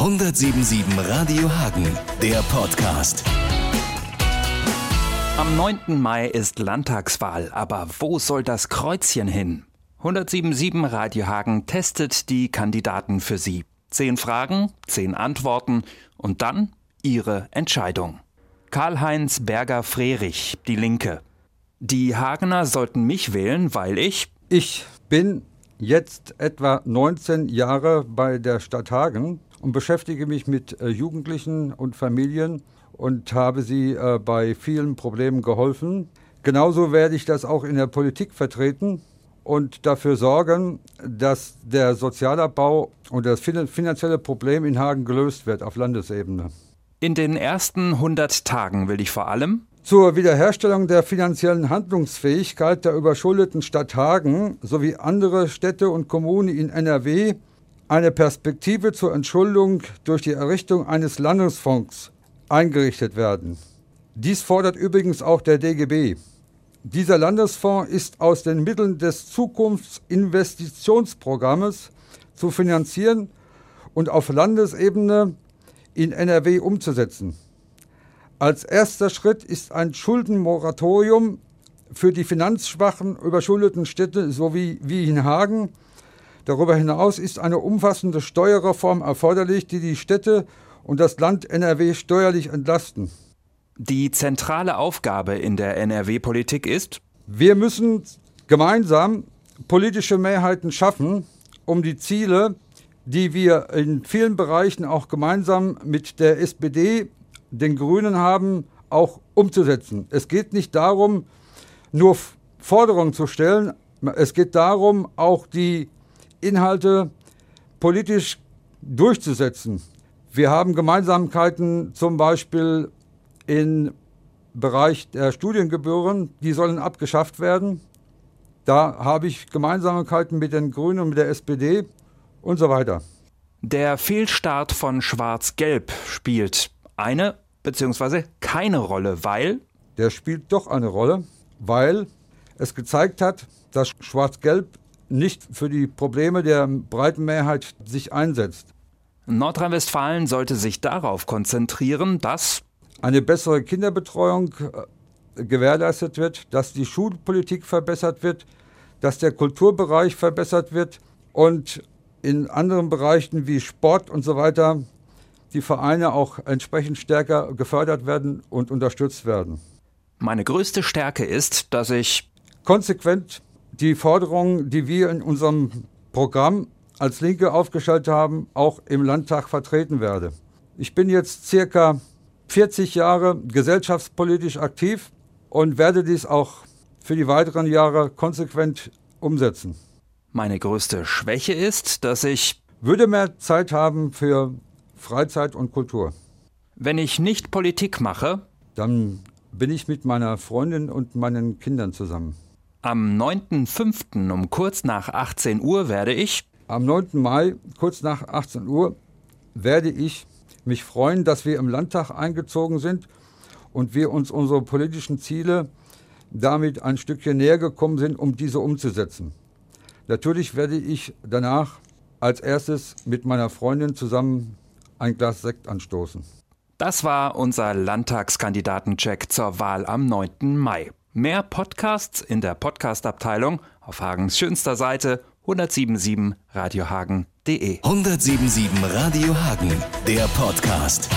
177 Radio Hagen, der Podcast. Am 9. Mai ist Landtagswahl, aber wo soll das Kreuzchen hin? 177 Radio Hagen testet die Kandidaten für Sie. Zehn Fragen, zehn Antworten und dann Ihre Entscheidung. Karl-Heinz Berger-Frerich, Die Linke. Die Hagener sollten mich wählen, weil ich. Ich bin jetzt etwa 19 Jahre bei der Stadt Hagen und beschäftige mich mit äh, Jugendlichen und Familien und habe sie äh, bei vielen Problemen geholfen. Genauso werde ich das auch in der Politik vertreten und dafür sorgen, dass der Sozialabbau und das finanzielle Problem in Hagen gelöst wird auf Landesebene. In den ersten 100 Tagen will ich vor allem zur Wiederherstellung der finanziellen Handlungsfähigkeit der überschuldeten Stadt Hagen sowie andere Städte und Kommunen in NRW eine Perspektive zur Entschuldung durch die Errichtung eines Landesfonds eingerichtet werden. Dies fordert übrigens auch der DGB. Dieser Landesfonds ist aus den Mitteln des Zukunftsinvestitionsprogrammes zu finanzieren und auf Landesebene in NRW umzusetzen. Als erster Schritt ist ein Schuldenmoratorium für die finanzschwachen, überschuldeten Städte sowie wie in Hagen Darüber hinaus ist eine umfassende Steuerreform erforderlich, die die Städte und das Land NRW steuerlich entlasten. Die zentrale Aufgabe in der NRW-Politik ist? Wir müssen gemeinsam politische Mehrheiten schaffen, um die Ziele, die wir in vielen Bereichen auch gemeinsam mit der SPD, den Grünen haben, auch umzusetzen. Es geht nicht darum, nur Forderungen zu stellen, es geht darum, auch die Inhalte politisch durchzusetzen. Wir haben Gemeinsamkeiten zum Beispiel im Bereich der Studiengebühren, die sollen abgeschafft werden. Da habe ich Gemeinsamkeiten mit den Grünen und mit der SPD und so weiter. Der Fehlstart von Schwarz-Gelb spielt eine bzw. keine Rolle, weil? Der spielt doch eine Rolle, weil es gezeigt hat, dass Schwarz-Gelb nicht für die Probleme der breiten Mehrheit sich einsetzt. Nordrhein-Westfalen sollte sich darauf konzentrieren, dass eine bessere Kinderbetreuung äh, gewährleistet wird, dass die Schulpolitik verbessert wird, dass der Kulturbereich verbessert wird und in anderen Bereichen wie Sport und so weiter die Vereine auch entsprechend stärker gefördert werden und unterstützt werden. Meine größte Stärke ist, dass ich konsequent die Forderungen, die wir in unserem Programm als Linke aufgestellt haben, auch im Landtag vertreten werde. Ich bin jetzt circa 40 Jahre gesellschaftspolitisch aktiv und werde dies auch für die weiteren Jahre konsequent umsetzen. Meine größte Schwäche ist, dass ich würde mehr Zeit haben für Freizeit und Kultur. Wenn ich nicht Politik mache, dann bin ich mit meiner Freundin und meinen Kindern zusammen. Am 9.5. um kurz nach 18 Uhr werde ich. Am 9. Mai, kurz nach 18 Uhr, werde ich mich freuen, dass wir im Landtag eingezogen sind und wir uns unsere politischen Ziele damit ein Stückchen näher gekommen sind, um diese umzusetzen. Natürlich werde ich danach als erstes mit meiner Freundin zusammen ein Glas Sekt anstoßen. Das war unser Landtagskandidatencheck zur Wahl am 9. Mai. Mehr Podcasts in der Podcast-Abteilung auf Hagens schönster Seite 1077radiohagen.de. 1077 Radio Hagen, der Podcast.